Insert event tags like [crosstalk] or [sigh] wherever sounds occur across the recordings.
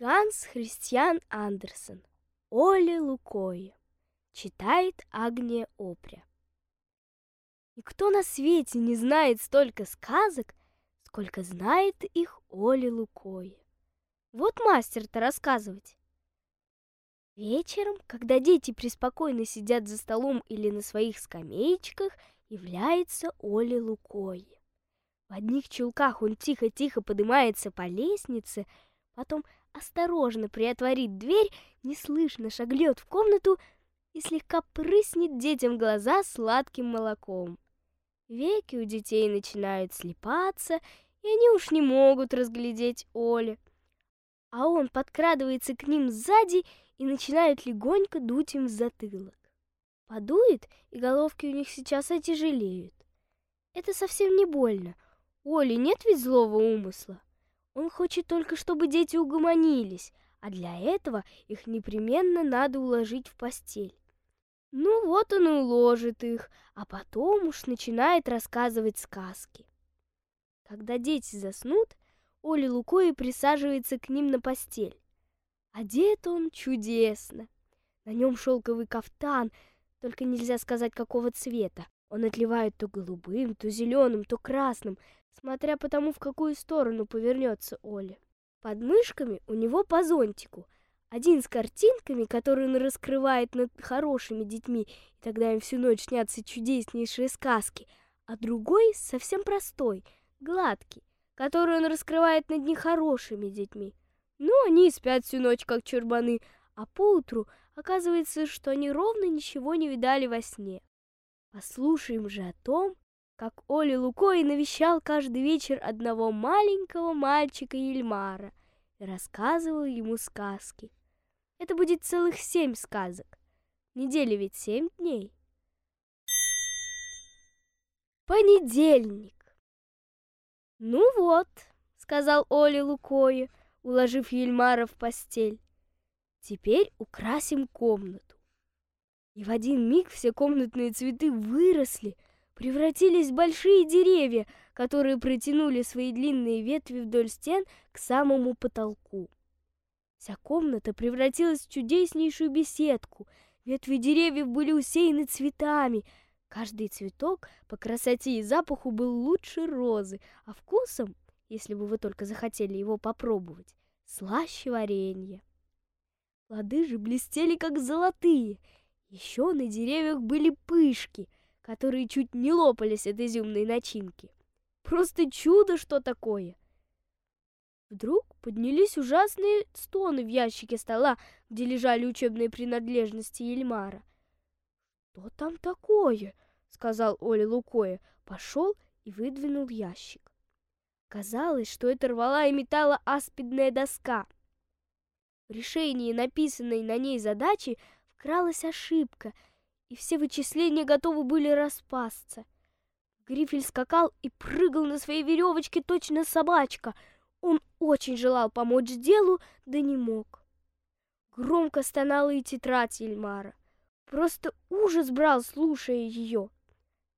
Ганс Христиан Андерсен. Оля Лукоя. Читает Агния Опря. Никто на свете не знает столько сказок, сколько знает их Оля Лукоя. Вот мастер-то рассказывать. Вечером, когда дети преспокойно сидят за столом или на своих скамеечках, является Оля Лукоя. В одних чулках он тихо-тихо поднимается по лестнице, потом осторожно приотворит дверь, неслышно шагнет в комнату и слегка прыснет детям глаза сладким молоком. Веки у детей начинают слепаться, и они уж не могут разглядеть Оли. А он подкрадывается к ним сзади и начинает легонько дуть им в затылок. Подует, и головки у них сейчас отяжелеют. Это совсем не больно — Оли нет ведь злого умысла. Он хочет только, чтобы дети угомонились, а для этого их непременно надо уложить в постель. Ну вот он и уложит их, а потом уж начинает рассказывать сказки. Когда дети заснут, Оля Лукои присаживается к ним на постель. Одет он чудесно. На нем шелковый кафтан, только нельзя сказать какого цвета. Он отливает то голубым, то зеленым, то красным, смотря по тому, в какую сторону повернется Оля. Под мышками у него по зонтику. Один с картинками, которые он раскрывает над хорошими детьми, и тогда им всю ночь снятся чудеснейшие сказки, а другой совсем простой, гладкий, который он раскрывает над нехорошими детьми. Ну, они спят всю ночь, как чурбаны, а поутру оказывается, что они ровно ничего не видали во сне. Послушаем же о том, как Оля Лукой навещал каждый вечер одного маленького мальчика Ельмара и рассказывал ему сказки. Это будет целых семь сказок. Недели ведь семь дней. Понедельник. Ну вот, сказал Оля Лукое, уложив Ельмара в постель. Теперь украсим комнату. И в один миг все комнатные цветы выросли — превратились в большие деревья, которые протянули свои длинные ветви вдоль стен к самому потолку. Вся комната превратилась в чудеснейшую беседку. Ветви деревьев были усеяны цветами. Каждый цветок по красоте и запаху был лучше розы, а вкусом, если бы вы только захотели его попробовать, слаще варенья. Плоды же блестели, как золотые. Еще на деревьях были пышки — которые чуть не лопались от изюмной начинки. Просто чудо, что такое! Вдруг поднялись ужасные стоны в ящике стола, где лежали учебные принадлежности Ельмара. «Что там такое?» — сказал Оля Лукоя. Пошел и выдвинул ящик. Казалось, что это рвала и металла аспидная доска. В решении написанной на ней задачи вкралась ошибка — и все вычисления готовы были распасться. Грифель скакал и прыгал на своей веревочке точно собачка. Он очень желал помочь делу, да не мог. Громко стонала и тетрадь Ельмара. Просто ужас брал, слушая ее.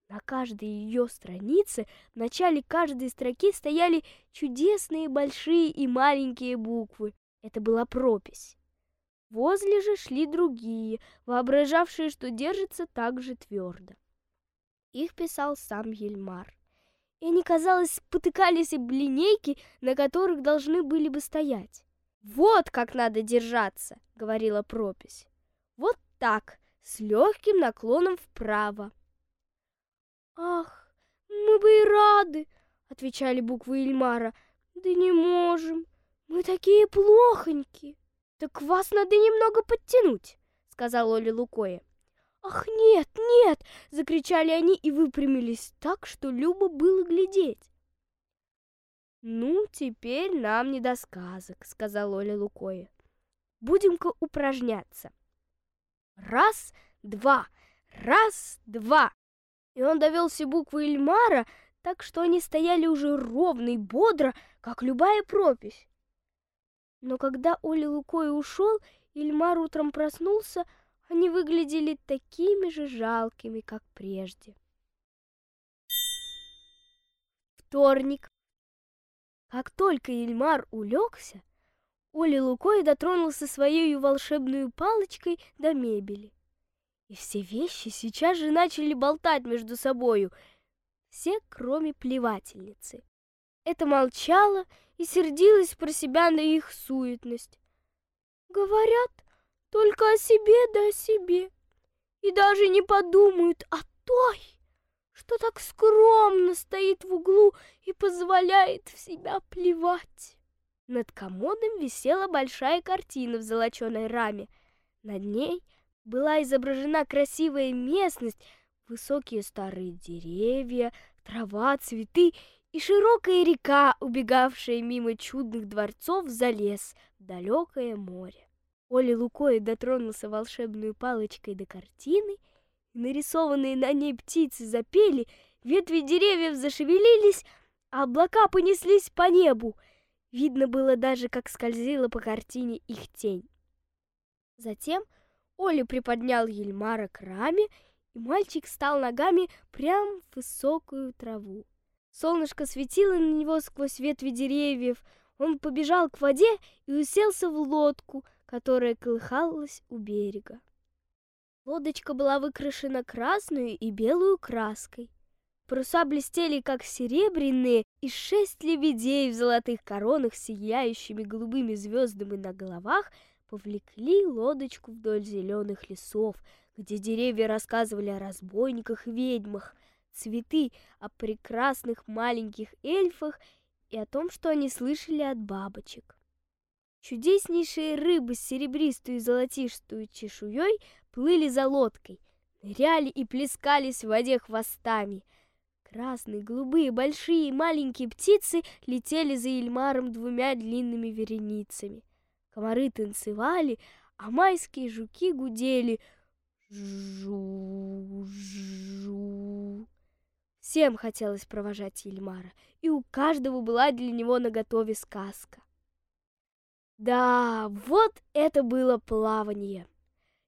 На каждой ее странице в начале каждой строки стояли чудесные большие и маленькие буквы. Это была пропись. Возле же шли другие, воображавшие, что держатся так же твердо. Их писал сам Ельмар. И они, казалось, спотыкались об линейки, на которых должны были бы стоять. «Вот как надо держаться!» — говорила пропись. «Вот так, с легким наклоном вправо». «Ах, мы бы и рады!» — отвечали буквы Ильмара. «Да не можем, мы такие плохонькие!» «Так вас надо немного подтянуть», — сказал Оля Лукоя. «Ах, нет, нет!» — закричали они и выпрямились так, что любо было глядеть. «Ну, теперь нам не до сказок», — сказал Оля Лукоя. «Будем-ка упражняться. Раз, два, раз, два!» И он довел все буквы Эльмара так, что они стояли уже ровно и бодро, как любая пропись. Но когда Оля Лукой ушел, Ильмар утром проснулся, они выглядели такими же жалкими, как прежде. Вторник. Как только Ильмар улегся, Оля Лукой дотронулся своей волшебной палочкой до мебели. И все вещи сейчас же начали болтать между собою, все, кроме плевательницы. Это молчала и сердилась про себя на их суетность. Говорят только о себе да о себе, и даже не подумают о той, что так скромно стоит в углу и позволяет в себя плевать. Над комодом висела большая картина в золоченой раме. Над ней была изображена красивая местность, высокие старые деревья, трава, цветы и широкая река, убегавшая мимо чудных дворцов за лес в далекое море. Оля Лукой дотронулся волшебной палочкой до картины, и нарисованные на ней птицы запели, ветви деревьев зашевелились, а облака понеслись по небу — Видно было даже, как скользила по картине их тень. Затем Оля приподнял Ельмара к раме, и мальчик стал ногами прямо в высокую траву. Солнышко светило на него сквозь ветви деревьев. Он побежал к воде и уселся в лодку, которая колыхалась у берега. Лодочка была выкрашена красную и белую краской. Паруса блестели, как серебряные, и шесть лебедей в золотых коронах, сияющими голубыми звездами на головах, повлекли лодочку вдоль зеленых лесов, где деревья рассказывали о разбойниках и ведьмах, цветы о прекрасных маленьких эльфах и о том, что они слышали от бабочек. Чудеснейшие рыбы с серебристую и золотистую чешуей плыли за лодкой, ныряли и плескались в воде хвостами — Красные, голубые, большие и маленькие птицы летели за Ильмаром двумя длинными вереницами. Комары танцевали, а майские жуки гудели. Жу-жу. Всем хотелось провожать Ильмара, и у каждого была для него наготове сказка. Да, вот это было плавание.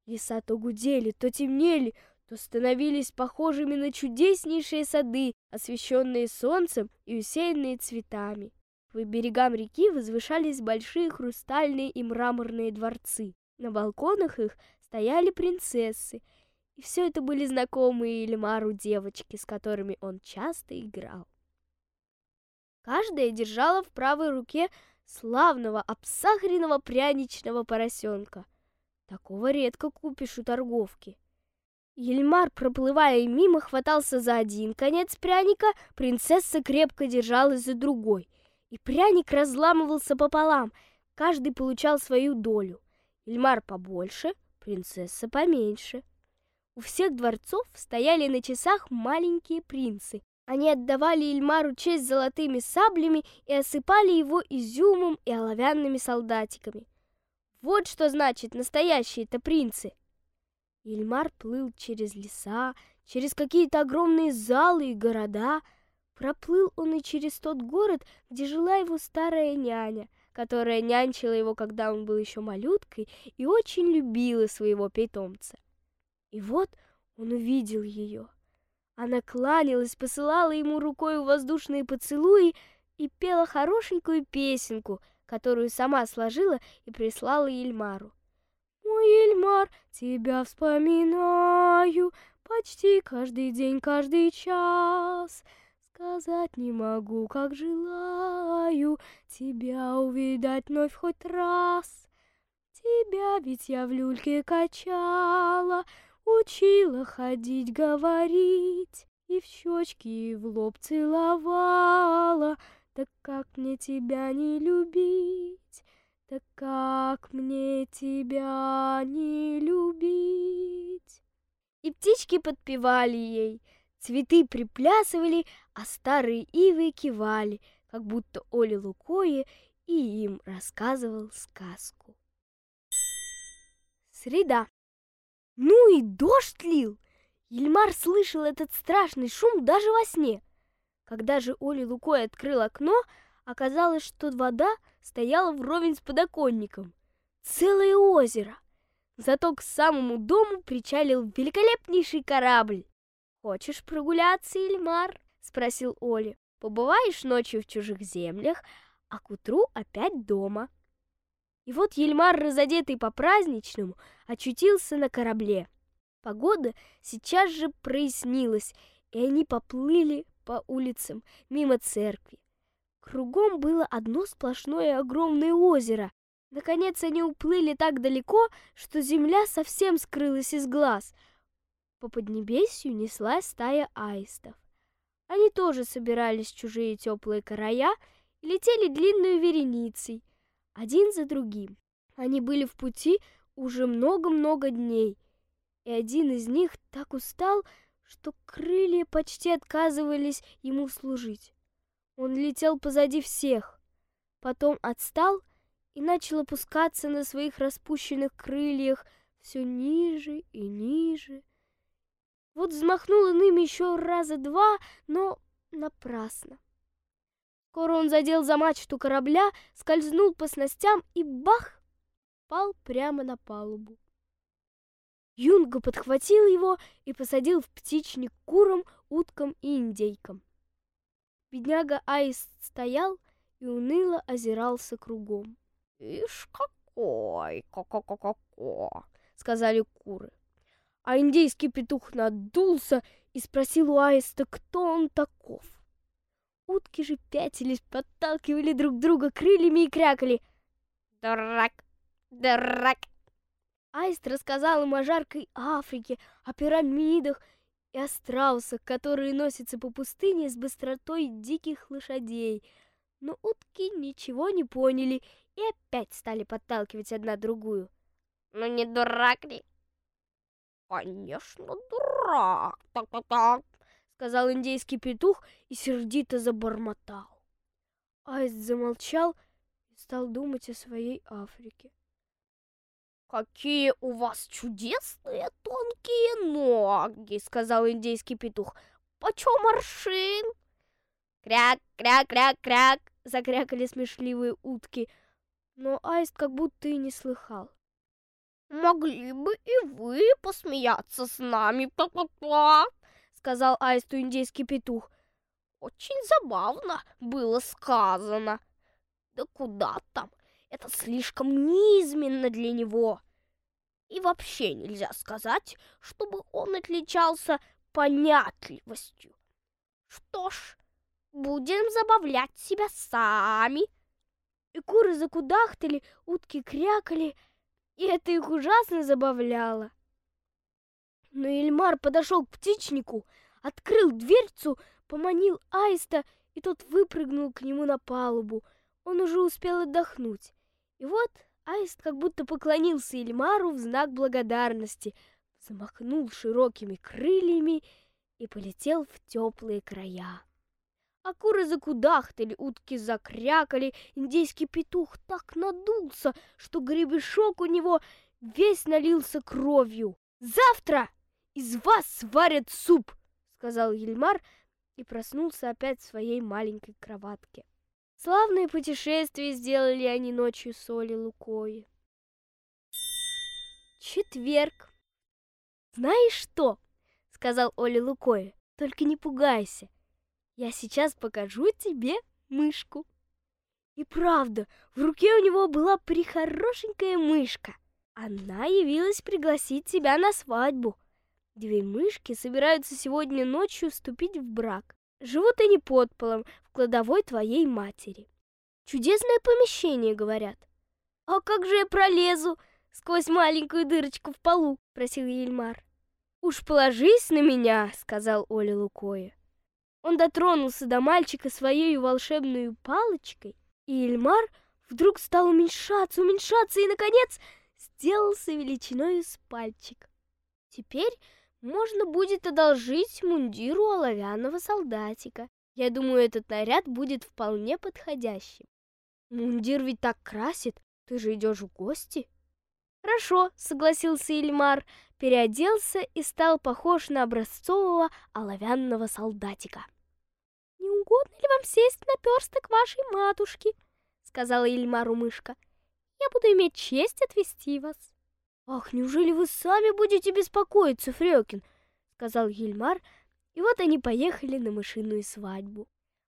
Леса то гудели, то темнели, то становились похожими на чудеснейшие сады, освещенные солнцем и усеянные цветами. По берегам реки возвышались большие хрустальные и мраморные дворцы. На балконах их стояли принцессы, и все это были знакомые Эльмару девочки, с которыми он часто играл. Каждая держала в правой руке славного обсахаренного пряничного поросенка. Такого редко купишь у торговки. Ельмар, проплывая мимо, хватался за один конец пряника, принцесса крепко держалась за другой, и пряник разламывался пополам, каждый получал свою долю. Ельмар побольше, принцесса поменьше. У всех дворцов стояли на часах маленькие принцы. Они отдавали Ильмару честь золотыми саблями и осыпали его изюмом и оловянными солдатиками. Вот что значит настоящие-то принцы — Ильмар плыл через леса, через какие-то огромные залы и города. Проплыл он и через тот город, где жила его старая няня, которая нянчила его, когда он был еще малюткой, и очень любила своего питомца. И вот он увидел ее. Она кланялась, посылала ему рукой воздушные поцелуи и пела хорошенькую песенку, которую сама сложила и прислала Ильмару. Мой Эльмар, тебя вспоминаю Почти каждый день, каждый час. Сказать не могу, как желаю Тебя увидать вновь хоть раз. Тебя ведь я в люльке качала, Учила ходить, говорить, И в щечки, и в лоб целовала. Так как мне тебя не любить? Так как мне тебя не любить? И птички подпевали ей, цветы приплясывали, а старые ивы кивали, как будто Оля Лукое и им рассказывал сказку. Среда. Ну и дождь лил! Ельмар слышал этот страшный шум даже во сне. Когда же Оля Лукой открыл окно, оказалось, что вода — стояла вровень с подоконником. Целое озеро. Зато к самому дому причалил великолепнейший корабль. «Хочешь прогуляться, Ильмар?» — спросил Оля. «Побываешь ночью в чужих землях, а к утру опять дома». И вот Ельмар, разодетый по-праздничному, очутился на корабле. Погода сейчас же прояснилась, и они поплыли по улицам мимо церкви. Кругом было одно сплошное огромное озеро. Наконец они уплыли так далеко, что земля совсем скрылась из глаз. По поднебесью неслась стая аистов. Они тоже собирались в чужие теплые края и летели длинной вереницей — один за другим. Они были в пути уже много-много дней, и один из них так устал, что крылья почти отказывались ему служить. Он летел позади всех, потом отстал и начал опускаться на своих распущенных крыльях все ниже и ниже. Вот взмахнул он ими еще раза два, но напрасно. Скоро он задел за мачту корабля, скользнул по снастям и бах! Пал прямо на палубу. Юнга подхватил его и посадил в птичник курам, уткам и индейкам. Бедняга Аист стоял и уныло озирался кругом. «Ишь какой! Ко-ко-ко-ко-ко!» — сказали куры. А индейский петух надулся и спросил у Аиста, кто он таков. Утки же пятились, подталкивали друг друга крыльями и крякали. «Дурак! Дурак!» Аист рассказал им о жаркой Африке, о пирамидах и о страусах, которые носятся по пустыне с быстротой диких лошадей. Но утки ничего не поняли и опять стали подталкивать одна другую. «Ну не дурак ли?» «Конечно, дурак! Так-так-так!» Сказал индейский петух и сердито забормотал. Аист замолчал и стал думать о своей Африке. «Какие у вас чудесные тонкие ноги!» — сказал индейский петух. «Почем аршин?» «Кряк, кряк, кряк, кряк!» — закрякали смешливые утки. Но Аист как будто и не слыхал. «Могли бы и вы посмеяться с нами, па-па-па!» Сказал аисту индейский петух. Очень забавно было сказано. Да куда там? Это слишком низменно для него. И вообще нельзя сказать, чтобы он отличался понятливостью. Что ж, будем забавлять себя сами. И куры закудахтали, утки крякали, и это их ужасно забавляло. Но Эльмар подошел к птичнику, открыл дверцу, поманил аиста, и тот выпрыгнул к нему на палубу. Он уже успел отдохнуть. И вот аист как будто поклонился Эльмару в знак благодарности, замахнул широкими крыльями и полетел в теплые края. А куры закудахтали, утки закрякали, индейский петух так надулся, что гребешок у него весь налился кровью. «Завтра!» Из вас сварят суп!» — сказал Ельмар и проснулся опять в своей маленькой кроватке. Славное путешествие сделали они ночью с Лукой. Четверг. «Знаешь что?» — сказал Оля Лукой. «Только не пугайся. Я сейчас покажу тебе мышку». И правда, в руке у него была прихорошенькая мышка. Она явилась пригласить тебя на свадьбу. Две мышки собираются сегодня ночью вступить в брак. Живут они под полом в кладовой твоей матери. Чудесное помещение, говорят. А как же я пролезу сквозь маленькую дырочку в полу? Просил Ельмар. Уж положись на меня, сказал Оля Лукоя. Он дотронулся до мальчика своей волшебной палочкой, и Эльмар вдруг стал уменьшаться, уменьшаться и, наконец, сделался величиной с пальчик. Теперь можно будет одолжить мундиру оловянного солдатика. Я думаю, этот наряд будет вполне подходящим. Мундир ведь так красит, ты же идешь в гости. Хорошо, согласился Ильмар, переоделся и стал похож на образцового оловянного солдатика. «Не угодно ли вам сесть на персток вашей матушки?» — сказала Ильмару мышка. «Я буду иметь честь отвезти вас». «Ах, неужели вы сами будете беспокоиться, Фрёкин?» — сказал Гильмар, и вот они поехали на мышиную свадьбу.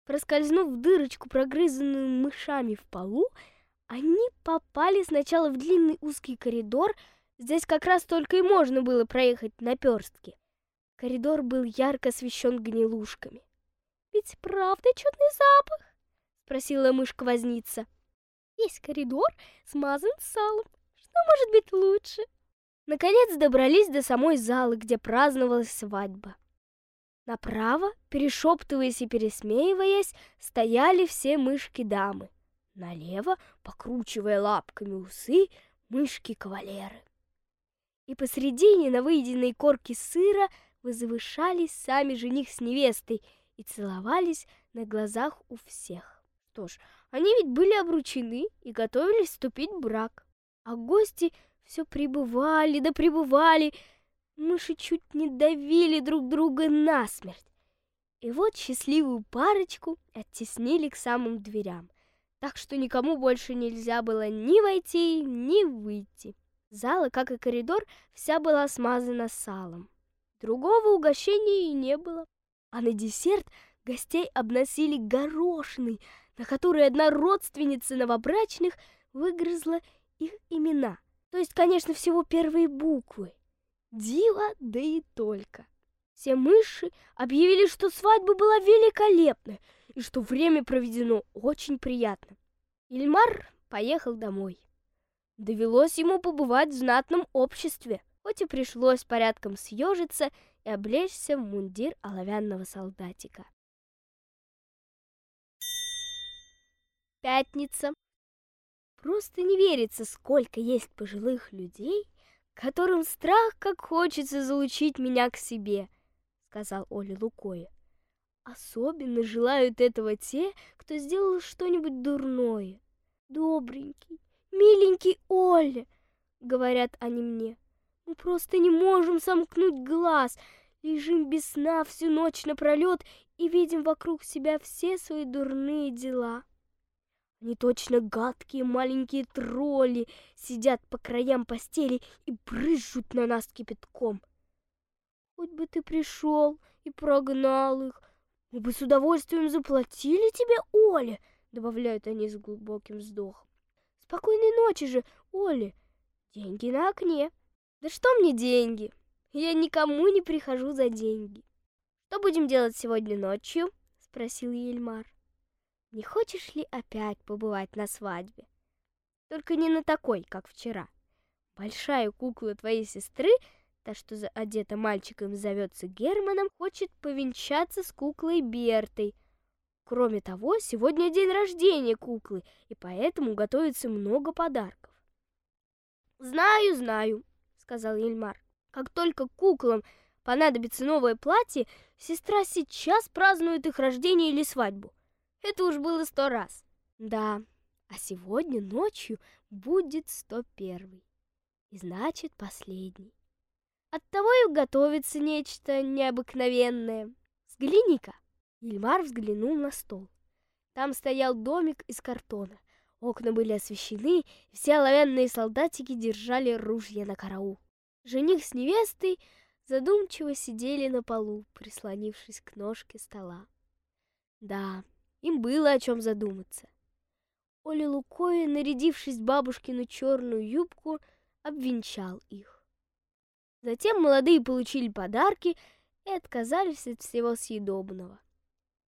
Проскользнув в дырочку, прогрызанную мышами в полу, Они попали сначала в длинный узкий коридор, здесь как раз только и можно было проехать на перстке. Коридор был ярко освещен гнилушками. «Ведь правда чудный запах?» — спросила мышка-возница. «Весь коридор смазан салом. Что может быть лучше?» Наконец добрались до самой залы, где праздновалась свадьба. Направо, перешептываясь и пересмеиваясь, стояли все мышки-дамы. Налево, покручивая лапками усы, мышки-кавалеры. И посредине на выеденной корке сыра возвышались сами жених с невестой и целовались на глазах у всех. Что ж, они ведь были обручены и готовились вступить в брак. А гости все прибывали да прибывали, мыши чуть не давили друг друга насмерть. И вот счастливую парочку оттеснили к самым дверям так что никому больше нельзя было ни войти, ни выйти. Зала, как и коридор, вся была смазана салом. Другого угощения и не было. А на десерт гостей обносили горошиной, на которой одна родственница новобрачных выгрызла их имена. То есть, конечно, всего первые буквы. Дива, да и только. Все мыши объявили, что свадьба была великолепная, и что время проведено очень приятно. Ильмар поехал домой. Довелось ему побывать в знатном обществе, хоть и пришлось порядком съежиться и облечься в мундир оловянного солдатика. Пятница. Просто не верится, сколько есть пожилых людей, которым страх как хочется залучить меня к себе, сказал Оля Лукоя. Особенно желают этого те, кто сделал что-нибудь дурное. Добренький, миленький Оля, говорят они мне. Мы просто не можем сомкнуть глаз, лежим без сна всю ночь напролет и видим вокруг себя все свои дурные дела. Они точно гадкие маленькие тролли, сидят по краям постели и брызжут на нас кипятком. Хоть бы ты пришел и прогнал их, мы бы с удовольствием заплатили тебе, Оля, добавляют они с глубоким вздохом. Спокойной ночи же, Оля. Деньги на окне. Да что мне деньги? Я никому не прихожу за деньги. Что будем делать сегодня ночью? спросил Ельмар. Не хочешь ли опять побывать на свадьбе? Только не на такой, как вчера. Большая кукла твоей сестры та, что одета мальчиком, зовется Германом, хочет повенчаться с куклой Бертой. Кроме того, сегодня день рождения куклы, и поэтому готовится много подарков. «Знаю, знаю», — сказал Ельмар. «Как только куклам понадобится новое платье, сестра сейчас празднует их рождение или свадьбу. Это уж было сто раз. Да, а сегодня ночью будет сто первый. И значит, последний. Оттого и готовится нечто необыкновенное. Взгляни-ка!» Ильмар взглянул на стол. Там стоял домик из картона. Окна были освещены, все оловянные солдатики держали ружья на караул. Жених с невестой задумчиво сидели на полу, прислонившись к ножке стола. Да, им было о чем задуматься. Оля Лукоя, нарядившись в бабушкину черную юбку, обвенчал их. Затем молодые получили подарки и отказались от всего съедобного.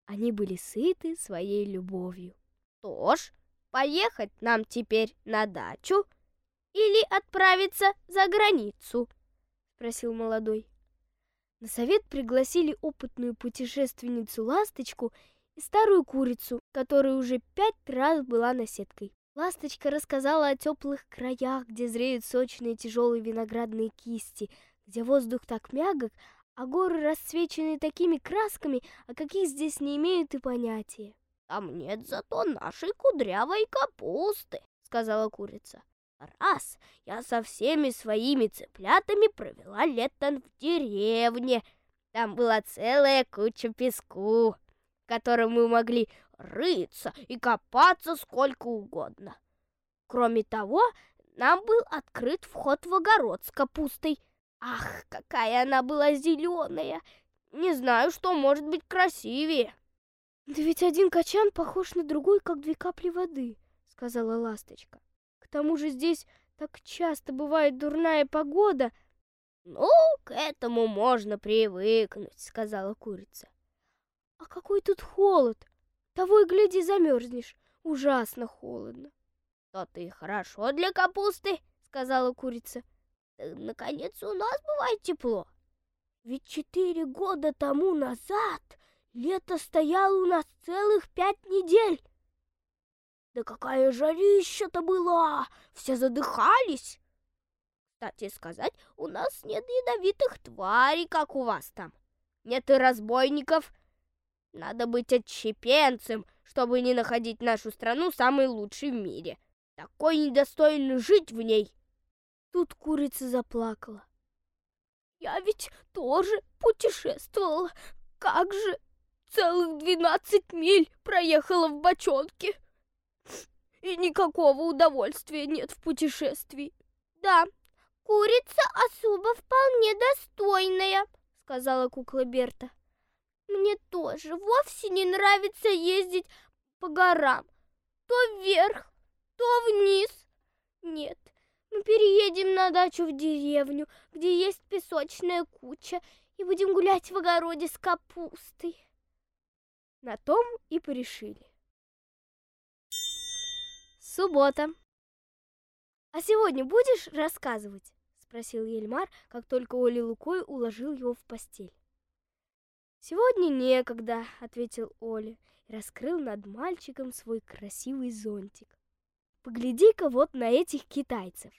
Они были сыты своей любовью. Что ж, поехать нам теперь на дачу или отправиться за границу? Спросил молодой. На совет пригласили опытную путешественницу Ласточку старую курицу, которая уже пять раз была наседкой. Ласточка рассказала о теплых краях, где зреют сочные тяжелые виноградные кисти, где воздух так мягок, а горы расцвечены такими красками, о каких здесь не имеют и понятия. «Там нет зато нашей кудрявой капусты», — сказала курица. «Раз я со всеми своими цыплятами провела лето в деревне. Там была целая куча песку, в котором мы могли рыться и копаться сколько угодно. Кроме того, нам был открыт вход в огород с капустой. Ах, какая она была зеленая! Не знаю, что может быть красивее. Да ведь один качан похож на другой, как две капли воды, сказала ласточка. К тому же здесь так часто бывает дурная погода. Ну, к этому можно привыкнуть, сказала курица. Какой тут холод! Того и гляди, замерзнешь. Ужасно холодно. То-то и хорошо для капусты, сказала курица. наконец, у нас бывает тепло. Ведь четыре года тому назад лето стояло у нас целых пять недель. Да какая жарища-то была! Все задыхались. Кстати сказать, у нас нет ядовитых тварей, как у вас там. Нет и разбойников. Надо быть отщепенцем, чтобы не находить нашу страну самой лучшей в мире. Такой недостойно жить в ней. Тут курица заплакала. Я ведь тоже путешествовала. Как же целых двенадцать миль проехала в бочонке. И никакого удовольствия нет в путешествии. Да, курица особо вполне достойная, сказала кукла Берта. Мне тоже вовсе не нравится ездить по горам. То вверх, то вниз. Нет, мы переедем на дачу в деревню, где есть песочная куча, и будем гулять в огороде с капустой. На том и порешили. Суббота. А сегодня будешь рассказывать? спросил Ельмар, как только Оля Лукой уложил его в постель. Сегодня некогда, ответил Оля и раскрыл над мальчиком свой красивый зонтик. Погляди-ка вот на этих китайцев.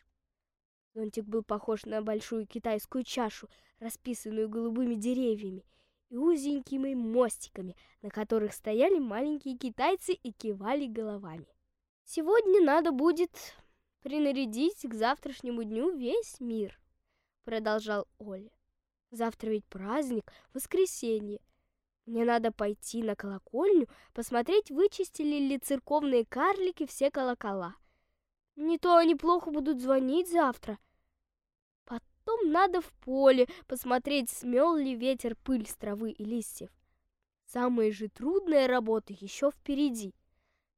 Зонтик был похож на большую китайскую чашу, расписанную голубыми деревьями и узенькими мостиками, на которых стояли маленькие китайцы и кивали головами. Сегодня надо будет принарядить к завтрашнему дню весь мир, продолжал Оля. Завтра ведь праздник, воскресенье. Мне надо пойти на колокольню, посмотреть, вычистили ли церковные карлики все колокола. Не то они плохо будут звонить завтра. Потом надо в поле посмотреть, смел ли ветер пыль с травы и листьев. Самая же трудная работа еще впереди.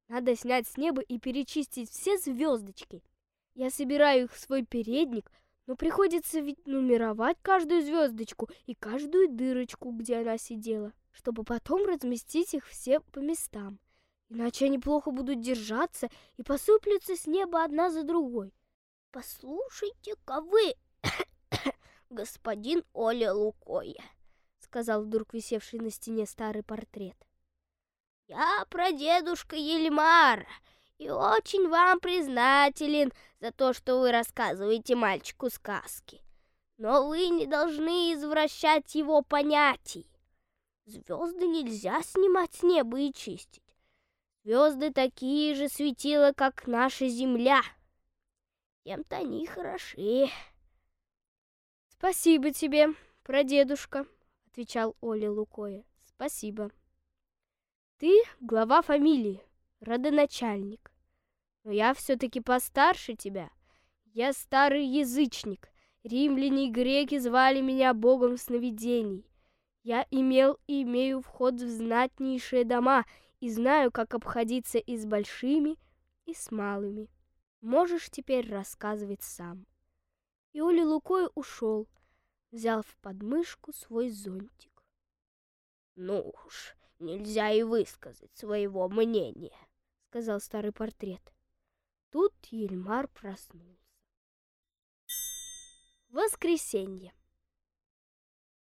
Надо снять с неба и перечистить все звездочки. Я собираю их в свой передник, но приходится ведь нумеровать каждую звездочку и каждую дырочку, где она сидела чтобы потом разместить их все по местам. Иначе они плохо будут держаться и посыплются с неба одна за другой. «Послушайте-ка вы, [coughs] господин Оля Лукоя», — сказал вдруг висевший на стене старый портрет. «Я прадедушка Ельмара и очень вам признателен за то, что вы рассказываете мальчику сказки. Но вы не должны извращать его понятий. Звезды нельзя снимать с неба и чистить. Звезды такие же светила, как наша Земля. Тем-то они хороши. Спасибо тебе, прадедушка, отвечал Оля Лукоя. Спасибо. Ты глава фамилии, родоначальник. Но я все-таки постарше тебя. Я старый язычник. Римляне и греки звали меня богом сновидений. Я имел и имею вход в знатнейшие дома и знаю, как обходиться и с большими, и с малыми. Можешь теперь рассказывать сам. И Оля Лукой ушел, взял в подмышку свой зонтик. Ну уж, нельзя и высказать своего мнения, сказал старый портрет. Тут Ельмар проснулся. Воскресенье.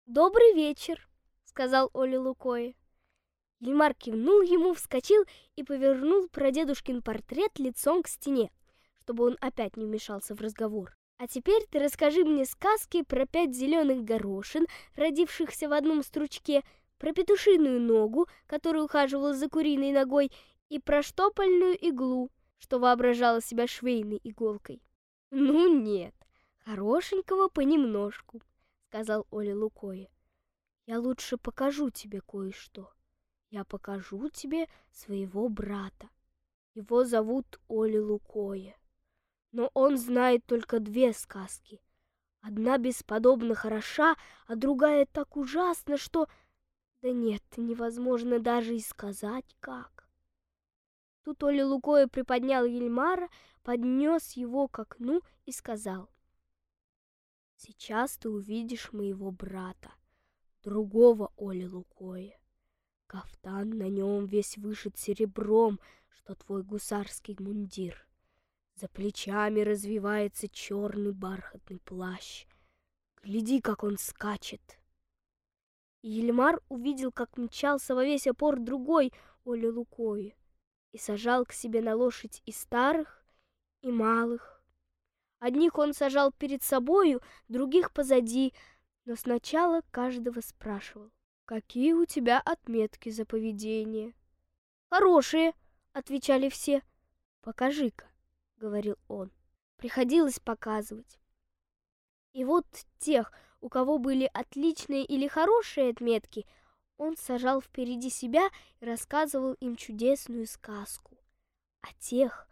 «Добрый вечер», — сказал Оля Лукое. Ельмар кивнул ему, вскочил и повернул прадедушкин портрет лицом к стене, чтобы он опять не вмешался в разговор. «А теперь ты расскажи мне сказки про пять зеленых горошин, родившихся в одном стручке, про петушиную ногу, которая ухаживала за куриной ногой, и про штопольную иглу, что воображала себя швейной иголкой». «Ну нет, хорошенького понемножку», сказал Оля Лукое. Я лучше покажу тебе кое-что. Я покажу тебе своего брата. Его зовут Оля Лукое. Но он знает только две сказки. Одна бесподобно хороша, а другая так ужасна, что... Да нет, невозможно даже и сказать как. Тут Оля Лукоя приподнял Ельмара, поднес его к окну и сказал. «Сейчас ты увидишь моего брата, другого Оли Лукоя. Кафтан на нем весь вышит серебром, что твой гусарский мундир. За плечами развивается черный бархатный плащ. Гляди, как он скачет. Ельмар увидел, как мчался во весь опор другой Оля Лукои и сажал к себе на лошадь и старых, и малых. Одних он сажал перед собою, других позади, но сначала каждого спрашивал, какие у тебя отметки за поведение. Хорошие, отвечали все. Покажи-ка, говорил он. Приходилось показывать. И вот тех, у кого были отличные или хорошие отметки, он сажал впереди себя и рассказывал им чудесную сказку. А тех,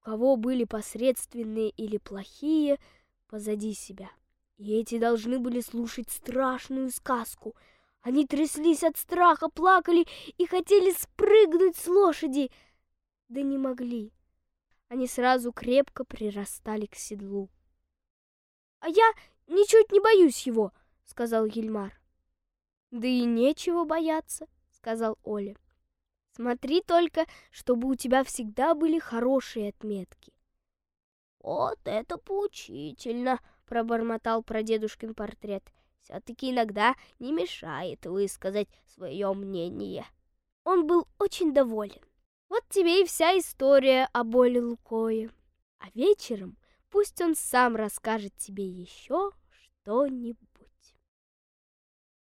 у кого были посредственные или плохие, позади себя. И эти должны были слушать страшную сказку. Они тряслись от страха, плакали и хотели спрыгнуть с лошади, да не могли. Они сразу крепко прирастали к седлу. «А я ничуть не боюсь его», — сказал Ельмар. «Да и нечего бояться», — сказал Оля. «Смотри только, чтобы у тебя всегда были хорошие отметки». «Вот это поучительно», — пробормотал прадедушкин портрет. «Все-таки иногда не мешает высказать свое мнение». Он был очень доволен. Вот тебе и вся история о боли Лукое. А вечером пусть он сам расскажет тебе еще что-нибудь.